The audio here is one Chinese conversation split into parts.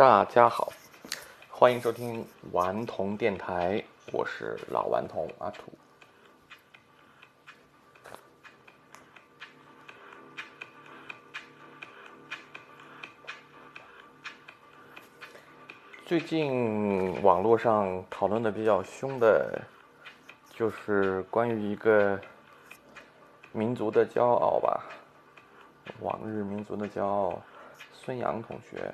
大家好，欢迎收听顽童电台，我是老顽童阿土。最近网络上讨论的比较凶的，就是关于一个民族的骄傲吧，往日民族的骄傲，孙杨同学。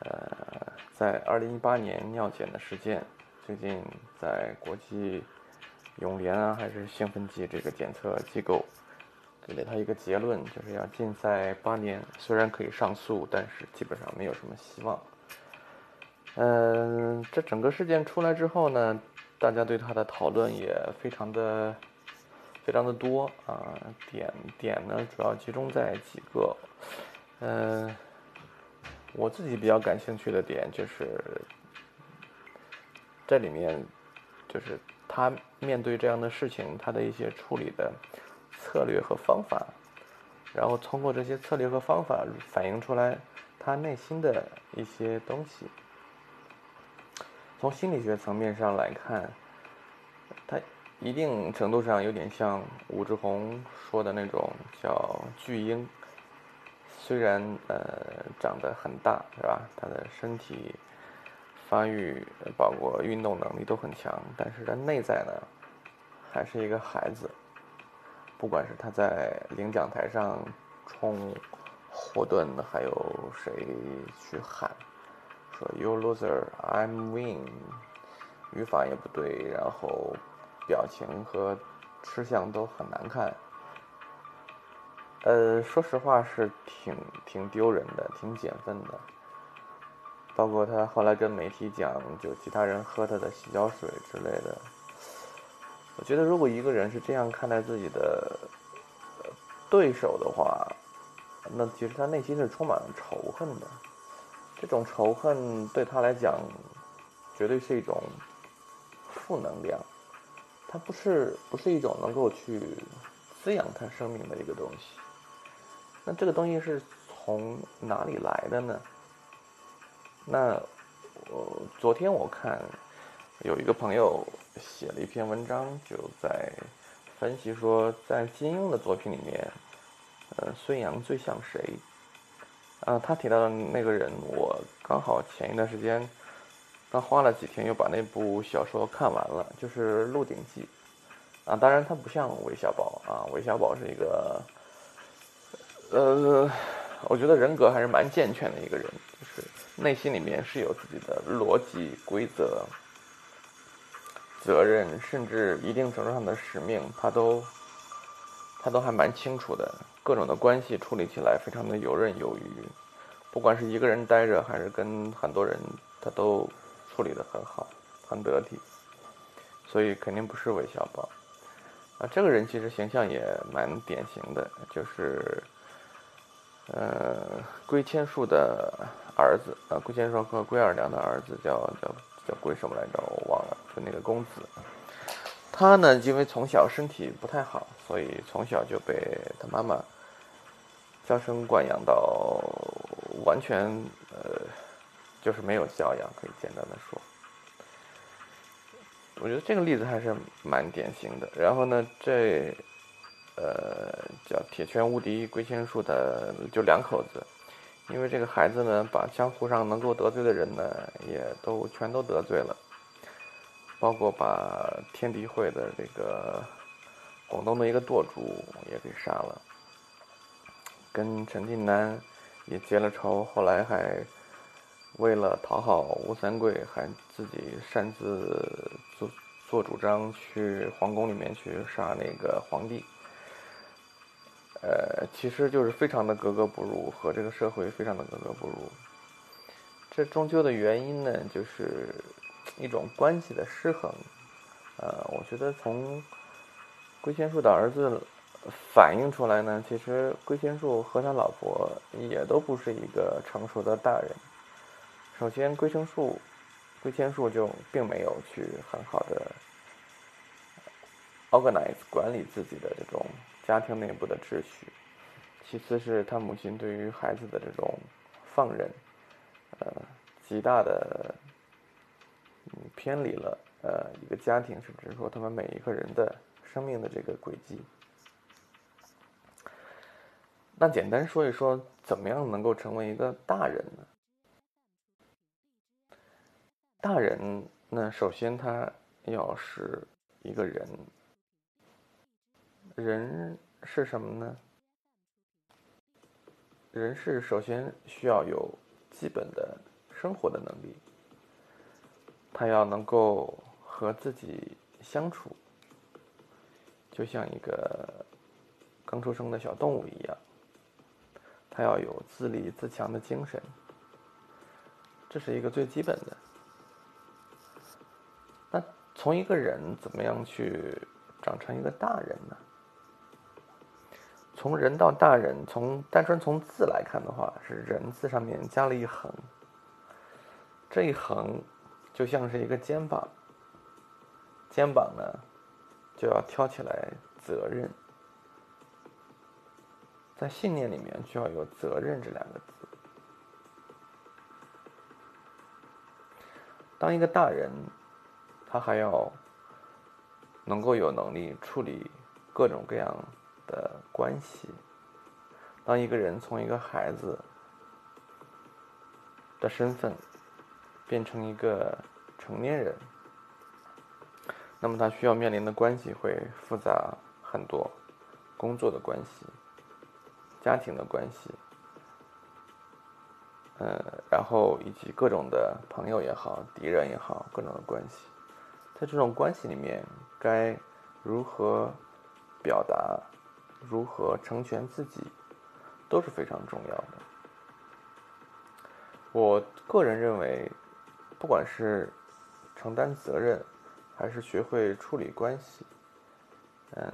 呃，在二零一八年尿检的事件，最近在国际泳联啊，还是兴奋剂这个检测机构给了他一个结论，就是要禁赛八年。虽然可以上诉，但是基本上没有什么希望。嗯，这整个事件出来之后呢，大家对他的讨论也非常的非常的多啊。点点呢，主要集中在几个，嗯。我自己比较感兴趣的点就是，这里面就是他面对这样的事情，他的一些处理的策略和方法，然后通过这些策略和方法反映出来他内心的一些东西。从心理学层面上来看，他一定程度上有点像武志红说的那种叫巨婴。虽然呃长得很大是吧？他的身体发育包括运动能力都很强，但是他内在呢还是一个孩子。不管是他在领奖台上冲霍顿，还有谁去喊说 “You loser, I'm win”，语法也不对，然后表情和吃相都很难看。呃，说实话是挺挺丢人的，挺减分的。包括他后来跟媒体讲，就其他人喝他的洗脚水之类的。我觉得，如果一个人是这样看待自己的对手的话，那其实他内心是充满了仇恨的。这种仇恨对他来讲，绝对是一种负能量。它不是不是一种能够去滋养他生命的一个东西。那这个东西是从哪里来的呢？那我昨天我看有一个朋友写了一篇文章，就在分析说，在金庸的作品里面，呃，孙杨最像谁？啊，他提到的那个人，我刚好前一段时间刚花了几天又把那部小说看完了，就是《鹿鼎记》啊。当然，他不像韦小宝啊，韦小宝是一个。呃，我觉得人格还是蛮健全的一个人，就是内心里面是有自己的逻辑、规则、责任，甚至一定程度上的使命，他都他都还蛮清楚的。各种的关系处理起来非常的游刃有余，不管是一个人待着，还是跟很多人，他都处理的很好，很得体。所以肯定不是韦小宝啊，这个人其实形象也蛮典型的，就是。呃，龟千树的儿子，呃，龟千树和龟二娘的儿子叫叫叫龟什么来着？我忘了，就那个公子。他呢，因为从小身体不太好，所以从小就被他妈妈娇生惯养到完全呃，就是没有教养，可以简单的说。我觉得这个例子还是蛮典型的。然后呢，这。呃，叫铁拳无敌龟仙术的就两口子，因为这个孩子呢，把江湖上能够得罪的人呢，也都全都得罪了，包括把天地会的这个广东的一个舵主也给杀了，跟陈近南也结了仇，后来还为了讨好吴三桂，还自己擅自做做主张去皇宫里面去杀那个皇帝。呃，其实就是非常的格格不入，和这个社会非常的格格不入。这终究的原因呢，就是一种关系的失衡。呃，我觉得从龟仙树的儿子反映出来呢，其实龟仙树和他老婆也都不是一个成熟的大人。首先，龟仙树，龟仙树就并没有去很好的 organize 管理自己的这种。家庭内部的秩序，其次是他母亲对于孩子的这种放任，呃，极大的偏离了呃一个家庭，甚至说他们每一个人的生命的这个轨迹。那简单说一说，怎么样能够成为一个大人呢？大人，那首先他要是一个人，人是什么呢？人是首先需要有基本的生活的能力，他要能够和自己相处，就像一个刚出生的小动物一样。他要有自立自强的精神，这是一个最基本的。那从一个人怎么样去长成一个大人呢？从人到大人，从单纯从字来看的话，是人字上面加了一横，这一横就像是一个肩膀，肩膀呢就要挑起来责任。在信念里面就要有责任这两个字。当一个大人，他还要能够有能力处理各种各样的关系。当一个人从一个孩子的身份变成一个成年人，那么他需要面临的关系会复杂很多，工作的关系。家庭的关系，呃，然后以及各种的朋友也好，敌人也好，各种的关系，在这种关系里面，该如何表达，如何成全自己，都是非常重要的。我个人认为，不管是承担责任，还是学会处理关系，嗯，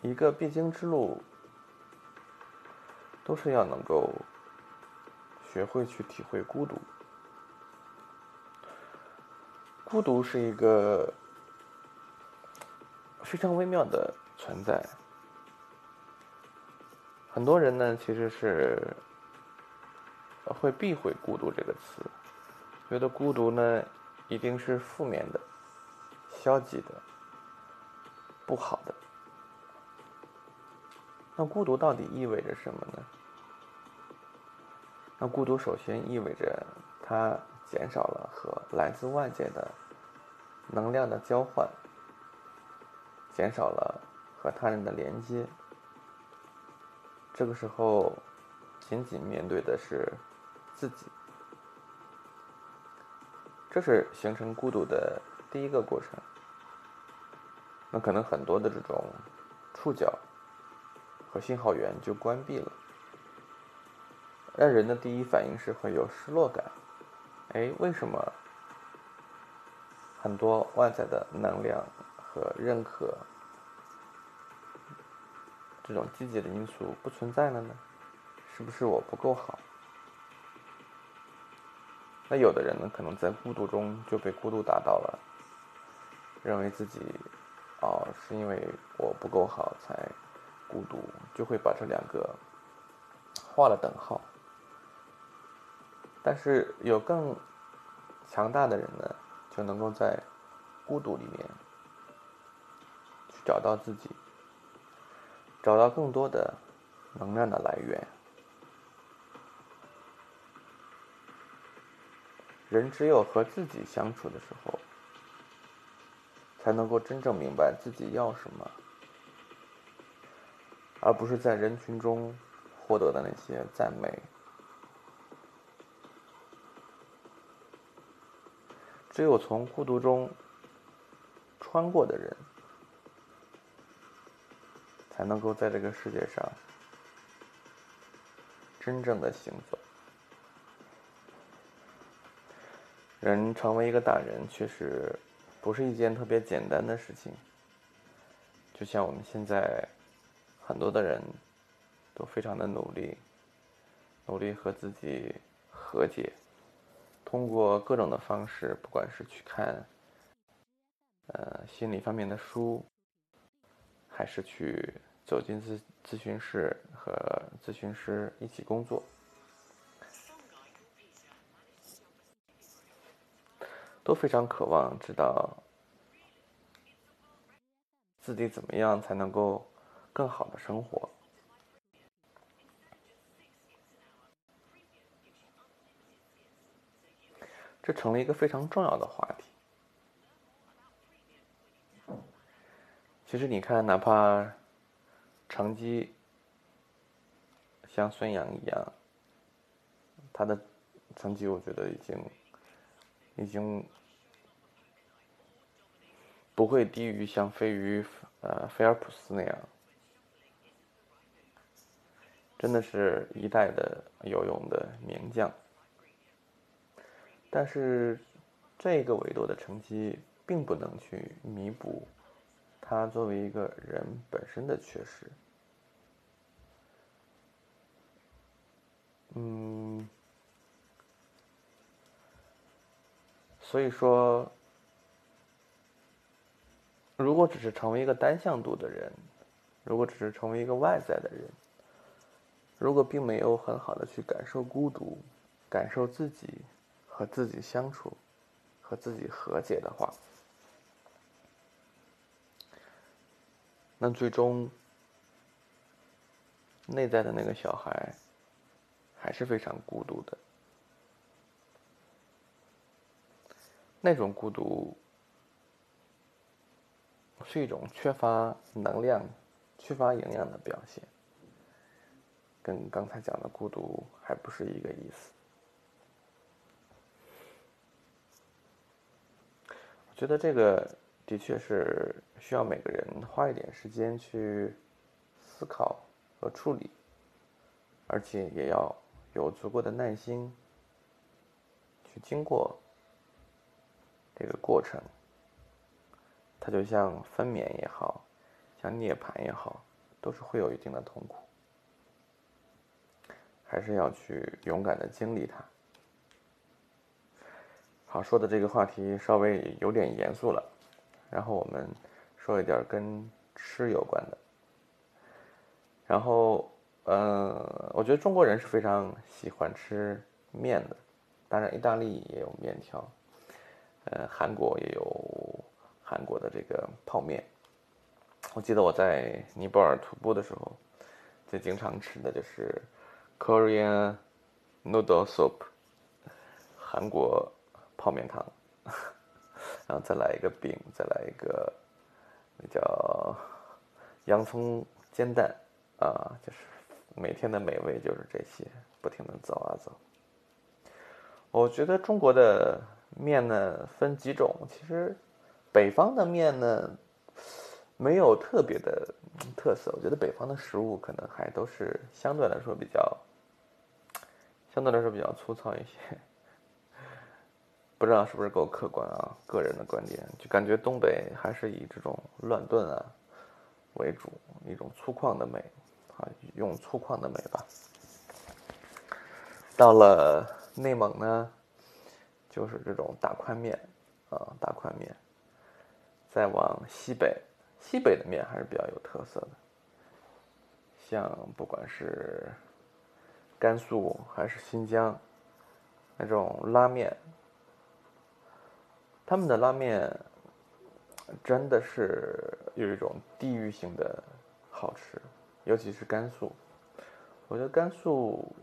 一个必经之路。都是要能够学会去体会孤独。孤独是一个非常微妙的存在。很多人呢，其实是会避讳“孤独”这个词，觉得孤独呢一定是负面的、消极的、不好的。那孤独到底意味着什么呢？那孤独首先意味着它减少了和来自外界的能量的交换，减少了和他人的连接。这个时候，仅仅面对的是自己，这是形成孤独的第一个过程。那可能很多的这种触角。和信号源就关闭了，让人的第一反应是会有失落感。哎，为什么很多外在的能量和认可这种积极的因素不存在了呢？是不是我不够好？那有的人呢，可能在孤独中就被孤独打倒了，认为自己哦，是因为我不够好才。孤独就会把这两个画了等号，但是有更强大的人呢，就能够在孤独里面去找到自己，找到更多的能量的来源。人只有和自己相处的时候，才能够真正明白自己要什么。而不是在人群中获得的那些赞美。只有从孤独中穿过的人，才能够在这个世界上真正的行走。人成为一个大人，确实不是一件特别简单的事情。就像我们现在。很多的人都非常的努力，努力和自己和解，通过各种的方式，不管是去看呃心理方面的书，还是去走进咨咨询室和咨询师一起工作，都非常渴望知道自己怎么样才能够更好的生活。这成了一个非常重要的话题。其实你看，哪怕成绩像孙杨一样，他的成绩我觉得已经已经不会低于像飞鱼呃菲尔普斯那样，真的是一代的游泳的名将。但是，这个维度的成绩并不能去弥补他作为一个人本身的缺失。嗯，所以说，如果只是成为一个单向度的人，如果只是成为一个外在的人，如果并没有很好的去感受孤独，感受自己。和自己相处，和自己和解的话，那最终内在的那个小孩还是非常孤独的。那种孤独是一种缺乏能量、缺乏营养的表现，跟刚才讲的孤独还不是一个意思。我觉得这个的确是需要每个人花一点时间去思考和处理，而且也要有足够的耐心去经过这个过程。它就像分娩也好，像涅槃也好，都是会有一定的痛苦，还是要去勇敢的经历它。好，说的这个话题稍微有点严肃了，然后我们说一点跟吃有关的。然后，嗯，我觉得中国人是非常喜欢吃面的，当然意大利也有面条，呃，韩国也有韩国的这个泡面。我记得我在尼泊尔徒步的时候，最经常吃的就是 Korean noodle soup，韩国。泡面汤，然后再来一个饼，再来一个那叫洋葱煎蛋啊，就是每天的美味就是这些，不停的走啊走。我觉得中国的面呢分几种，其实北方的面呢没有特别的特色，我觉得北方的食物可能还都是相对来说比较相对来说比较粗糙一些。不知道是不是够客观啊？个人的观点，就感觉东北还是以这种乱炖啊为主，一种粗犷的美啊，用粗犷的美吧。到了内蒙呢，就是这种大宽面啊，大宽面。再往西北，西北的面还是比较有特色的，像不管是甘肃还是新疆那种拉面。他们的拉面真的是有一种地域性的好吃，尤其是甘肃。我觉得甘肃，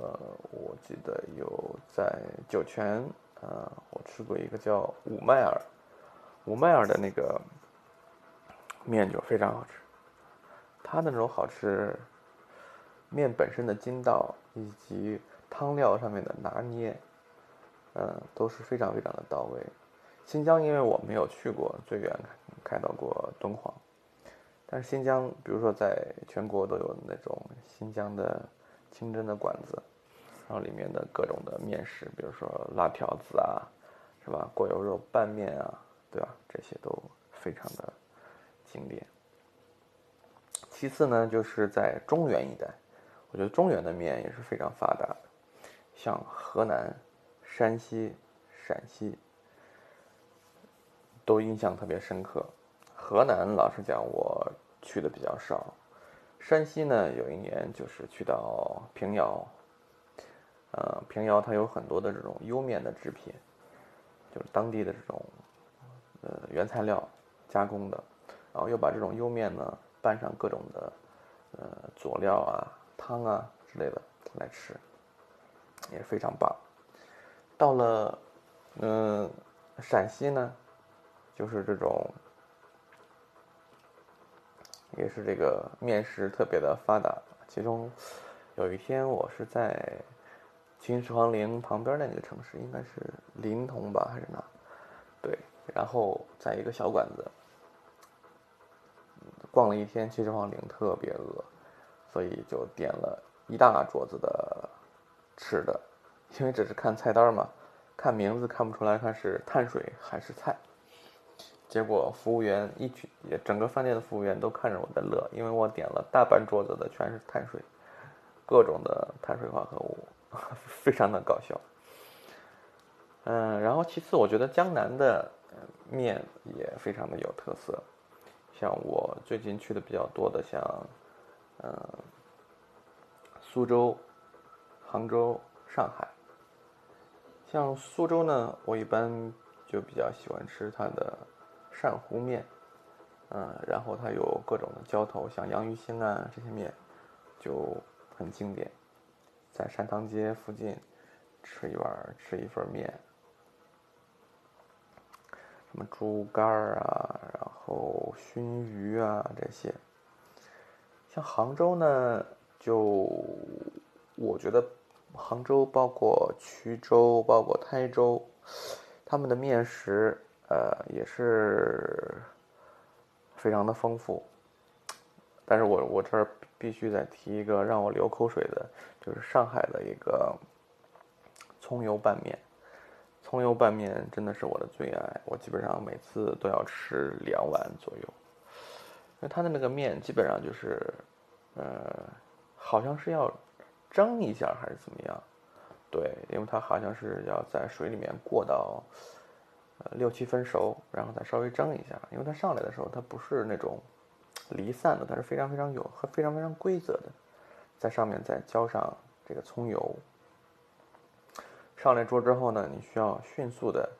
呃，我记得有在酒泉，呃，我吃过一个叫五麦尔，五麦尔的那个面就非常好吃。它的那种好吃，面本身的筋道以及汤料上面的拿捏，嗯，都是非常非常的到位。新疆，因为我没有去过，最远开到过敦煌。但是新疆，比如说在全国都有那种新疆的清真的馆子，然后里面的各种的面食，比如说辣条子啊，是吧？过油肉拌面啊，对吧？这些都非常的经典。其次呢，就是在中原一带，我觉得中原的面也是非常发达的，像河南、山西、陕西。都印象特别深刻。河南老实讲，我去的比较少。山西呢，有一年就是去到平遥，呃，平遥它有很多的这种莜面的制品，就是当地的这种呃原材料加工的，然后又把这种莜面呢拌上各种的呃佐料啊、汤啊之类的来吃，也非常棒。到了嗯陕西呢，就是这种也是这个面食特别的发达，其中有一天我是在。秦始皇陵旁边的那个城市应该是临潼吧，还是哪？对，然后在一个小馆子逛了一天，秦始皇陵特别饿，所以就点了一大桌子的吃的，因为只是看菜单嘛，看名字看不出来它是碳水还是菜。结果服务员一群，整个饭店的服务员都看着我在乐，因为我点了大半桌子的全是碳水，各种的碳水化合物。非常的搞笑，嗯，然后其次，我觉得江南的面也非常的有特色，像我最近去的比较多的，像嗯苏州、杭州、上海，像苏州呢，我一般就比较喜欢吃它的鳝糊面，嗯，然后它有各种的浇头，像洋芋星啊这些面就很经典。在山塘街附近吃一碗，吃一份面，什么猪肝啊，然后熏鱼啊这些。像杭州呢，就我觉得杭州包括衢州、包括台州，他们的面食呃也是非常的丰富。但是我我这儿必须再提一个让我流口水的，就是上海的一个葱油拌面。葱油拌面真的是我的最爱，我基本上每次都要吃两碗左右。因为它的那个面基本上就是，呃，好像是要蒸一下还是怎么样？对，因为它好像是要在水里面过到六七分熟，然后再稍微蒸一下。因为它上来的时候它不是那种。离散的，它是非常非常有和非常非常规则的，在上面再浇上这个葱油。上来桌之后呢，你需要迅速的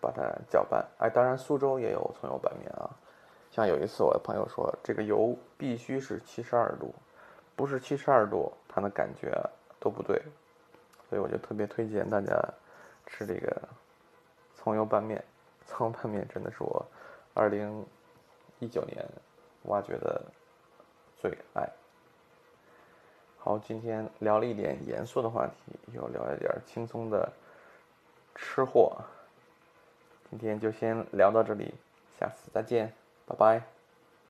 把它搅拌。哎，当然苏州也有葱油拌面啊。像有一次我的朋友说，这个油必须是七十二度，不是七十二度，它的感觉都不对。所以我就特别推荐大家吃这个葱油拌面。葱油拌面真的是我二零一九年。挖掘的最爱。好，今天聊了一点严肃的话题，又聊了一点轻松的吃货。今天就先聊到这里，下次再见，拜拜。